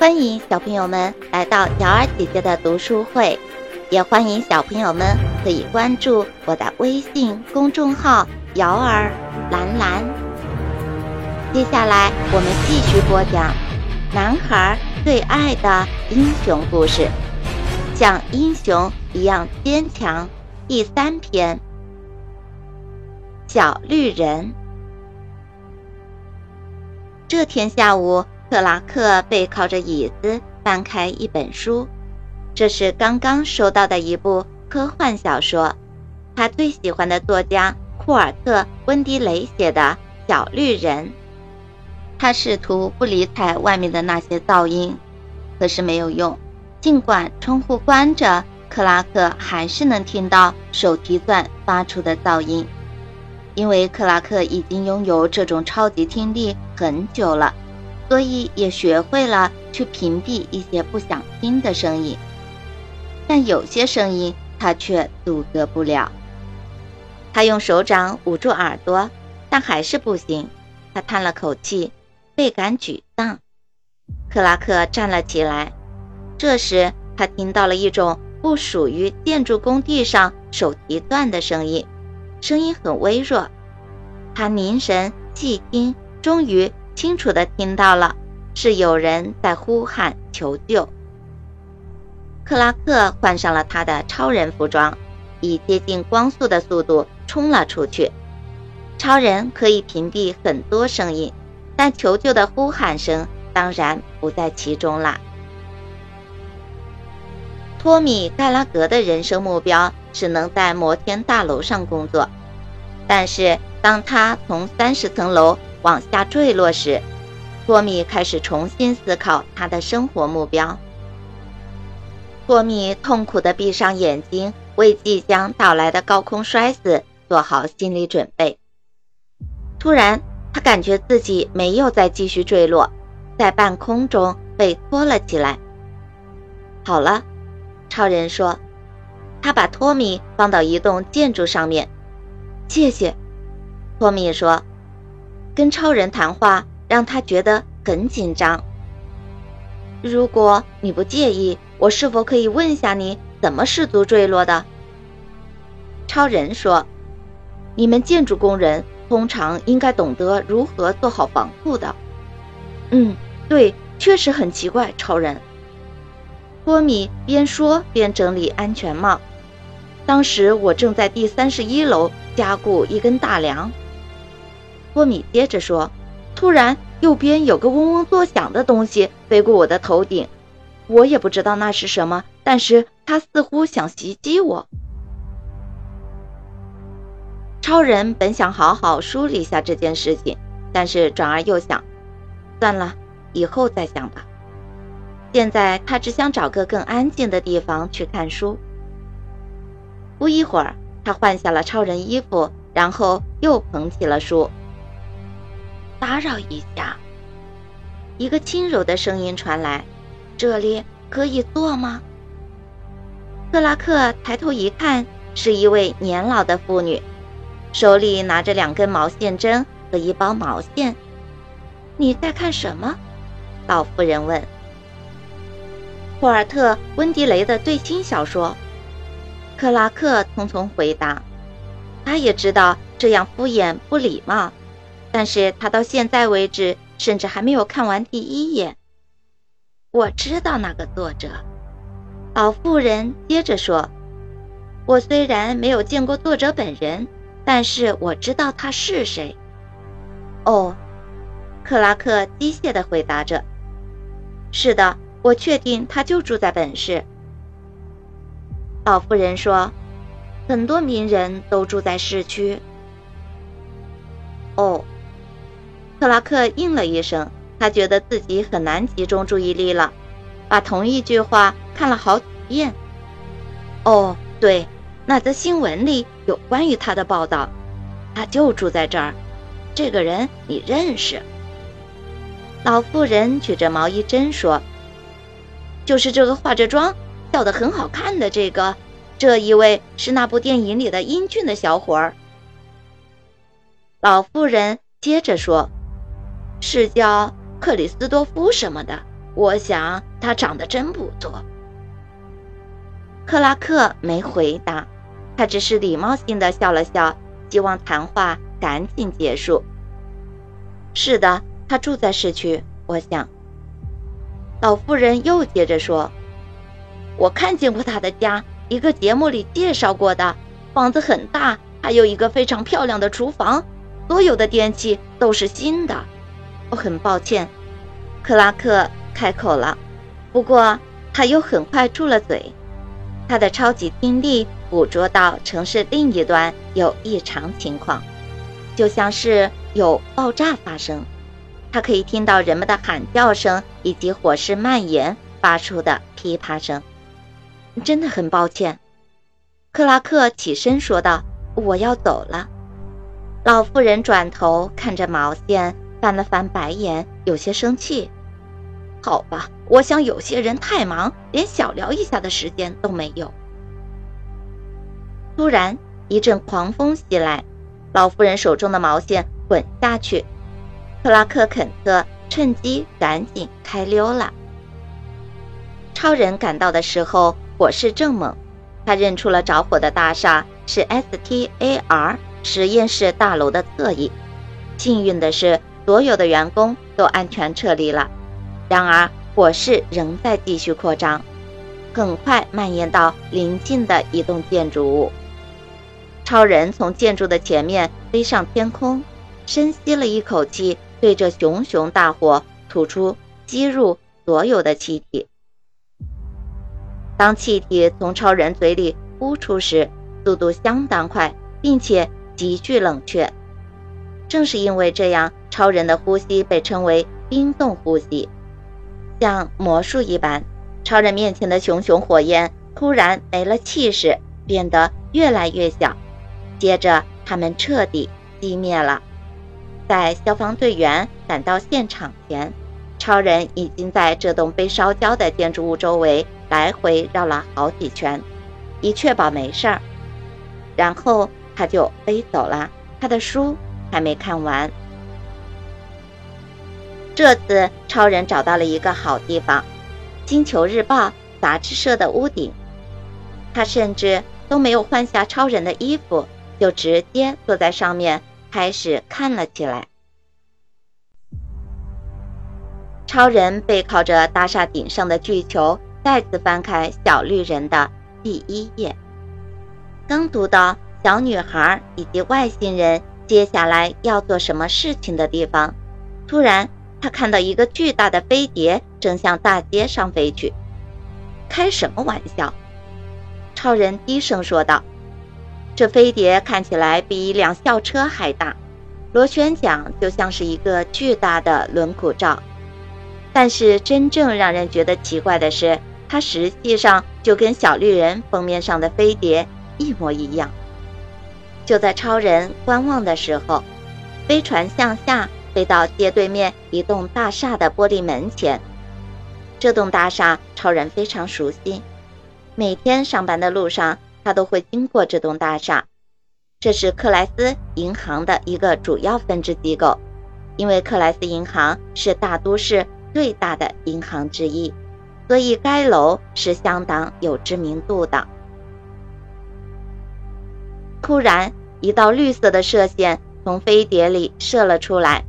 欢迎小朋友们来到瑶儿姐姐的读书会，也欢迎小朋友们可以关注我的微信公众号“瑶儿蓝蓝”。接下来我们继续播讲男孩最爱的英雄故事，像英雄一样坚强。第三篇，小绿人。这天下午，克拉克背靠着椅子翻开一本书，这是刚刚收到的一部科幻小说，他最喜欢的作家库尔特·温迪雷写的《小绿人》。他试图不理睬外面的那些噪音，可是没有用。尽管窗户关着，克拉克还是能听到手提钻发出的噪音。因为克拉克已经拥有这种超级听力很久了，所以也学会了去屏蔽一些不想听的声音。但有些声音他却阻隔不了。他用手掌捂住耳朵，但还是不行。他叹了口气，倍感沮丧。克拉克站了起来。这时，他听到了一种不属于建筑工地上手提钻的声音。声音很微弱，他凝神细听，终于清楚地听到了，是有人在呼喊求救。克拉克换上了他的超人服装，以接近光速的速度冲了出去。超人可以屏蔽很多声音，但求救的呼喊声当然不在其中啦。托米·盖拉格的人生目标。只能在摩天大楼上工作，但是当他从三十层楼往下坠落时，托米开始重新思考他的生活目标。托米痛苦地闭上眼睛，为即将到来的高空摔死做好心理准备。突然，他感觉自己没有再继续坠落，在半空中被托了起来。好了，超人说。他把托米放到一栋建筑上面，谢谢。托米说：“跟超人谈话让他觉得很紧张。如果你不介意，我是否可以问下你怎么失足坠落的？”超人说：“你们建筑工人通常应该懂得如何做好防护的。”嗯，对，确实很奇怪。超人托米边说边整理安全帽。当时我正在第三十一楼加固一根大梁。托米接着说：“突然，右边有个嗡嗡作响的东西飞过我的头顶，我也不知道那是什么，但是它似乎想袭击我。”超人本想好好梳理一下这件事情，但是转而又想：“算了，以后再想吧。”现在他只想找个更安静的地方去看书。不一会儿，他换下了超人衣服，然后又捧起了书。打扰一下，一个轻柔的声音传来：“这里可以坐吗？”克拉克抬头一看，是一位年老的妇女，手里拿着两根毛线针和一包毛线。“你在看什么？”老妇人问。“霍尔特·温迪雷的最新小说。”克拉克匆匆回答，他也知道这样敷衍不礼貌，但是他到现在为止甚至还没有看完第一眼。我知道那个作者，老妇人接着说：“我虽然没有见过作者本人，但是我知道他是谁。”哦，克拉克机械地回答着：“是的，我确定他就住在本市。”老妇人说：“很多名人都住在市区。”哦，克拉克应了一声，他觉得自己很难集中注意力了，把同一句话看了好几遍。哦，对，那则新闻里有关于他的报道，他就住在这儿。这个人你认识？老妇人举着毛衣针说：“就是这个化着妆。”笑得很好看的这个，这一位是那部电影里的英俊的小伙儿。老妇人接着说：“是叫克里斯多夫什么的。”我想他长得真不错。克拉克没回答，他只是礼貌性的笑了笑，希望谈话赶紧结束。是的，他住在市区，我想。老妇人又接着说：“我看见过他的家，一个节目里介绍过的，房子很大，还有一个非常漂亮的厨房，所有的电器都是新的。”我很抱歉，克拉克开口了，不过他又很快住了嘴。他的超级听力捕捉到城市另一端有异常情况，就像是有爆炸发生。他可以听到人们的喊叫声以及火势蔓延发出的噼啪声。真的很抱歉，克拉克起身说道：“我要走了。”老妇人转头看着毛线，翻了翻白眼，有些生气。好吧，我想有些人太忙，连小聊一下的时间都没有。突然，一阵狂风袭来，老妇人手中的毛线滚下去。克拉克·肯特趁机赶紧开溜了。超人赶到的时候，火势正猛，他认出了着火的大厦是 STAR 实验室大楼的侧翼。幸运的是，所有的员工都安全撤离了。然而，火势仍在继续扩张，很快蔓延到邻近的一栋建筑物。超人从建筑的前面飞上天空，深吸了一口气，对着熊熊大火吐出吸入所有的气体。当气体从超人嘴里呼出时，速度相当快，并且急剧冷却。正是因为这样，超人的呼吸被称为冰冻呼吸。像魔术一般，超人面前的熊熊火焰突然没了气势，变得越来越小。接着，他们彻底熄灭了。在消防队员赶到现场前，超人已经在这栋被烧焦的建筑物周围来回绕了好几圈，以确保没事儿。然后他就飞走了。他的书还没看完。这次超人找到了一个好地方——《星球日报》杂志社的屋顶。他甚至都没有换下超人的衣服，就直接坐在上面开始看了起来。超人背靠着大厦顶上的巨球，再次翻开《小绿人》的第一页。刚读到小女孩以及外星人接下来要做什么事情的地方，突然。他看到一个巨大的飞碟正向大街上飞去，开什么玩笑？超人低声说道：“这飞碟看起来比一辆校车还大，螺旋桨就像是一个巨大的轮毂罩。但是真正让人觉得奇怪的是，它实际上就跟小绿人封面上的飞碟一模一样。”就在超人观望的时候，飞船向下。飞到街对面一栋大厦的玻璃门前，这栋大厦超人非常熟悉，每天上班的路上他都会经过这栋大厦。这是克莱斯银行的一个主要分支机构，因为克莱斯银行是大都市最大的银行之一，所以该楼是相当有知名度的。突然，一道绿色的射线从飞碟里射了出来。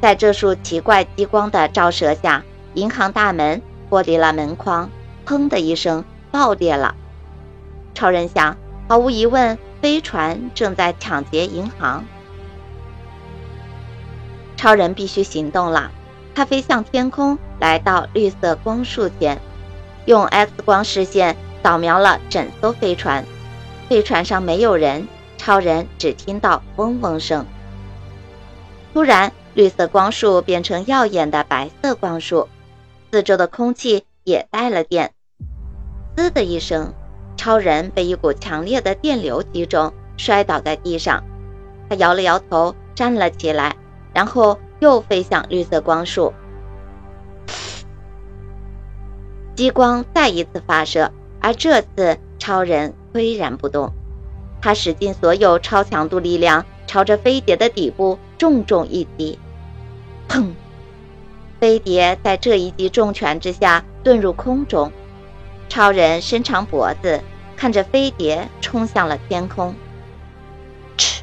在这束奇怪激光的照射下，银行大门玻璃了门框，砰的一声爆裂了。超人想，毫无疑问，飞船正在抢劫银行。超人必须行动了，他飞向天空，来到绿色光束前，用 X 光视线扫描了整艘飞船。飞船上没有人，超人只听到嗡嗡声。突然。绿色光束变成耀眼的白色光束，四周的空气也带了电。滋的一声，超人被一股强烈的电流击中，摔倒在地上。他摇了摇头，站了起来，然后又飞向绿色光束。激光再一次发射，而这次超人岿然不动。他使尽所有超强度力量，朝着飞碟的底部重重一击。砰！飞碟在这一击重拳之下遁入空中。超人伸长脖子，看着飞碟冲向了天空。嗤！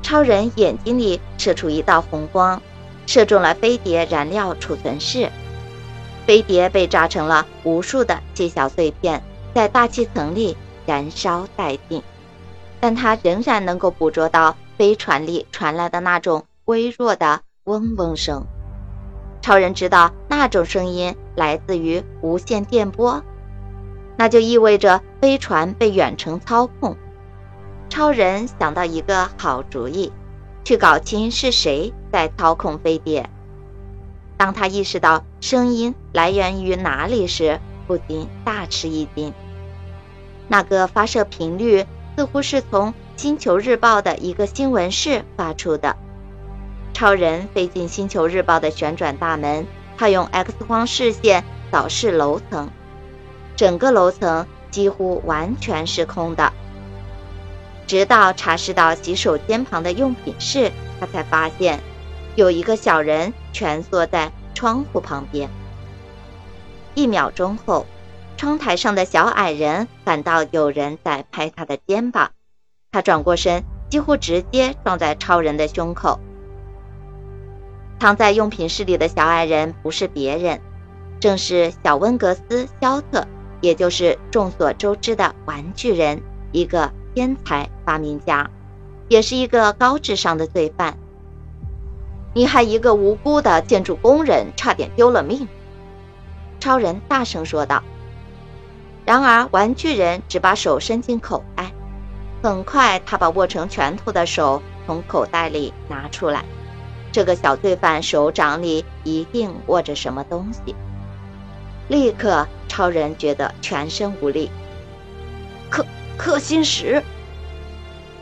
超人眼睛里射出一道红光，射中了飞碟燃料储存室。飞碟被炸成了无数的细小碎片，在大气层里燃烧殆尽。但他仍然能够捕捉到飞船里传来的那种微弱的嗡嗡声。超人知道那种声音来自于无线电波，那就意味着飞船被远程操控。超人想到一个好主意，去搞清是谁在操控飞碟。当他意识到声音来源于哪里时，不禁大吃一惊。那个发射频率似乎是从《星球日报》的一个新闻室发出的。超人飞进《星球日报》的旋转大门，他用 X 光视线扫视楼层，整个楼层几乎完全是空的。直到查视到洗手间旁的用品室，他才发现有一个小人蜷缩在窗户旁边。一秒钟后，窗台上的小矮人感到有人在拍他的肩膀，他转过身，几乎直接撞在超人的胸口。藏在用品室里的小矮人不是别人，正是小温格斯·肖特，也就是众所周知的玩具人，一个。天才发明家，也是一个高智商的罪犯。你害一个无辜的建筑工人差点丢了命，超人大声说道。然而，玩具人只把手伸进口袋，很快他把握成拳头的手从口袋里拿出来。这个小罪犯手掌里一定握着什么东西。立刻，超人觉得全身无力。可。氪星石，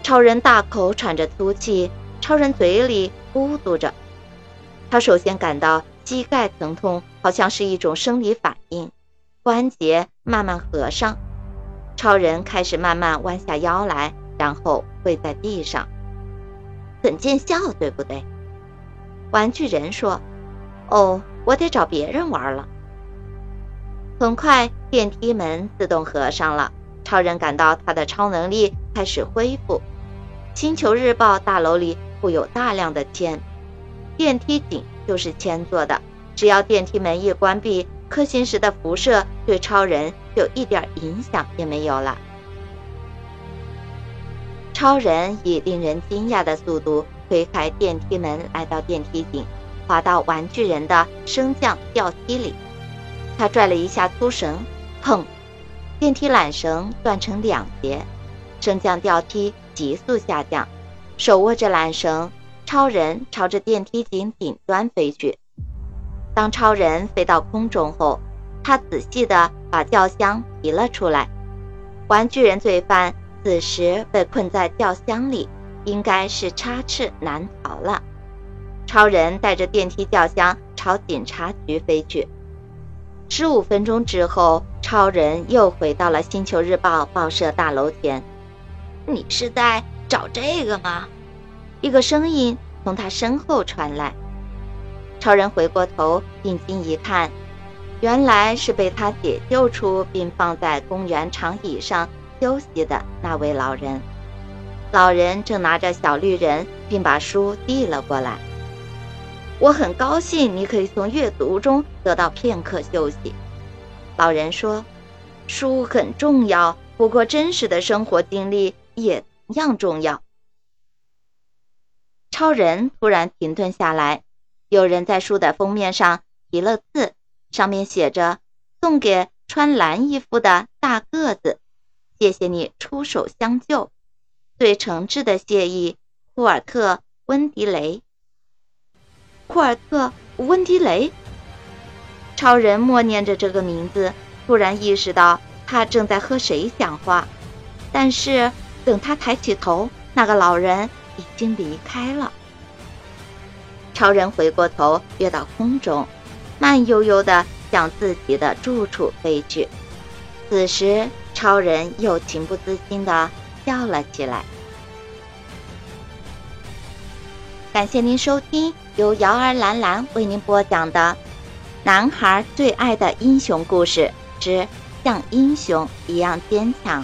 超人大口喘着粗气，超人嘴里咕嘟着。他首先感到膝盖疼痛，好像是一种生理反。关节慢慢合上，超人开始慢慢弯下腰来，然后跪在地上。很见效，对不对？玩具人说：“哦，我得找别人玩了。”很快，电梯门自动合上了。超人感到他的超能力开始恢复。星球日报大楼里布有大量的铅，电梯井就是铅做的。只要电梯门一关闭，氪星石的辐射对超人就一点影响也没有了。超人以令人惊讶的速度推开电梯门，来到电梯井，滑到玩具人的升降吊梯里。他拽了一下粗绳，砰！电梯缆绳断成两截，升降吊梯急速下降。手握着缆绳，超人朝着电梯井顶端飞去。当超人飞到空中后，他仔细地把轿厢提了出来。玩具人罪犯此时被困在轿厢里，应该是插翅难逃了。超人带着电梯轿厢朝警察局飞去。十五分钟之后。超人又回到了《星球日报》报社大楼前。你是在找这个吗？一个声音从他身后传来。超人回过头，定睛一看，原来是被他解救出并放在公园长椅上休息的那位老人。老人正拿着小绿人，并把书递了过来。我很高兴你可以从阅读中得到片刻休息。老人说：“书很重要，不过真实的生活经历也同样重要。”超人突然停顿下来，有人在书的封面上题了字，上面写着：“送给穿蓝衣服的大个子，谢谢你出手相救，最诚挚的谢意，库尔特·温迪雷。”库尔特·温迪雷。超人默念着这个名字，突然意识到他正在和谁讲话。但是等他抬起头，那个老人已经离开了。超人回过头，跃到空中，慢悠悠地向自己的住处飞去。此时，超人又情不自禁地笑了起来。感谢您收听。由瑶儿兰兰为您播讲的《男孩最爱的英雄故事之像英雄一样坚强》。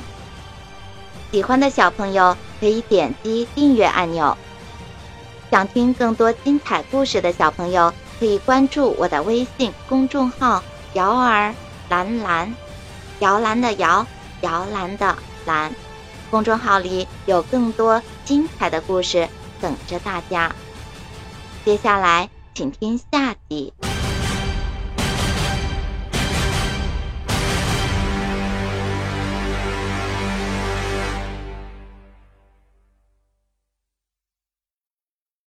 喜欢的小朋友可以点击订阅按钮。想听更多精彩故事的小朋友可以关注我的微信公众号“摇儿蓝蓝”，摇篮的摇，摇篮的蓝。公众号里有更多精彩的故事等着大家。接下来，请听下集。